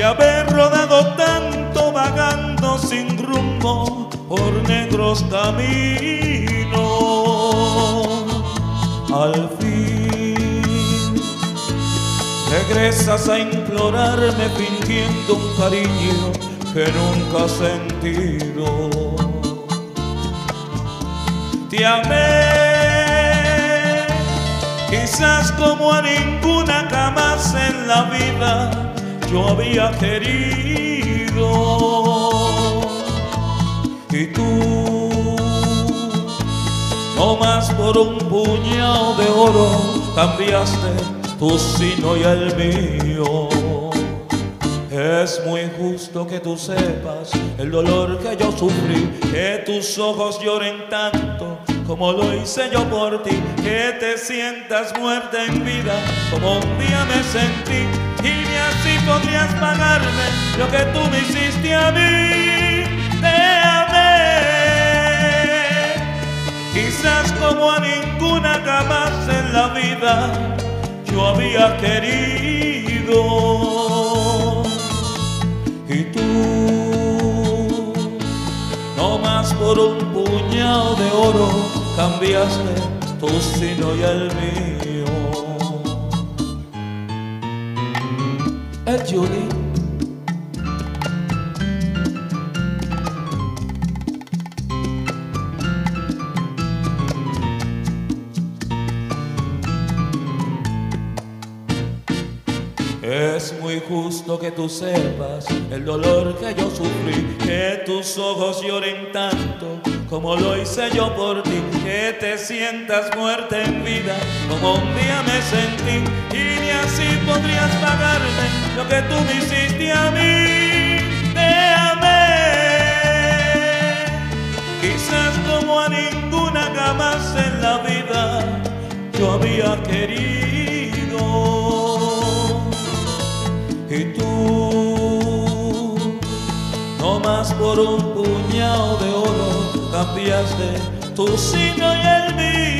de haber rodado tanto vagando sin rumbo por negros caminos. Al fin regresas a implorarme fingiendo un cariño que nunca has sentido. Te amé, quizás como a ninguna jamás en la vida yo había querido. Y tú, no más por un puñado de oro, cambiaste tu sino y el mío. Es muy justo que tú sepas el dolor que yo sufrí, que tus ojos lloren tanto como lo hice yo por ti, que te sientas muerta en vida como un día me sentí y ni así podrías pagarme lo que tú me hiciste a mí. Te amé, quizás como a ninguna jamás en la vida yo había querido. Y tú, no más por un puñado de oro, cambiaste tu sino y el mío. El Judy. Es muy justo que tú sepas el dolor que yo sufrí, que tus ojos lloren tanto como lo hice yo por ti, que te sientas muerta en vida como un día me sentí y ni así podrías pagarme lo que tú me hiciste a mí. Te amé, quizás como a ninguna jamás en la vida yo había querido y tú, no más por un puñado de oro, cambiaste tu y el mío.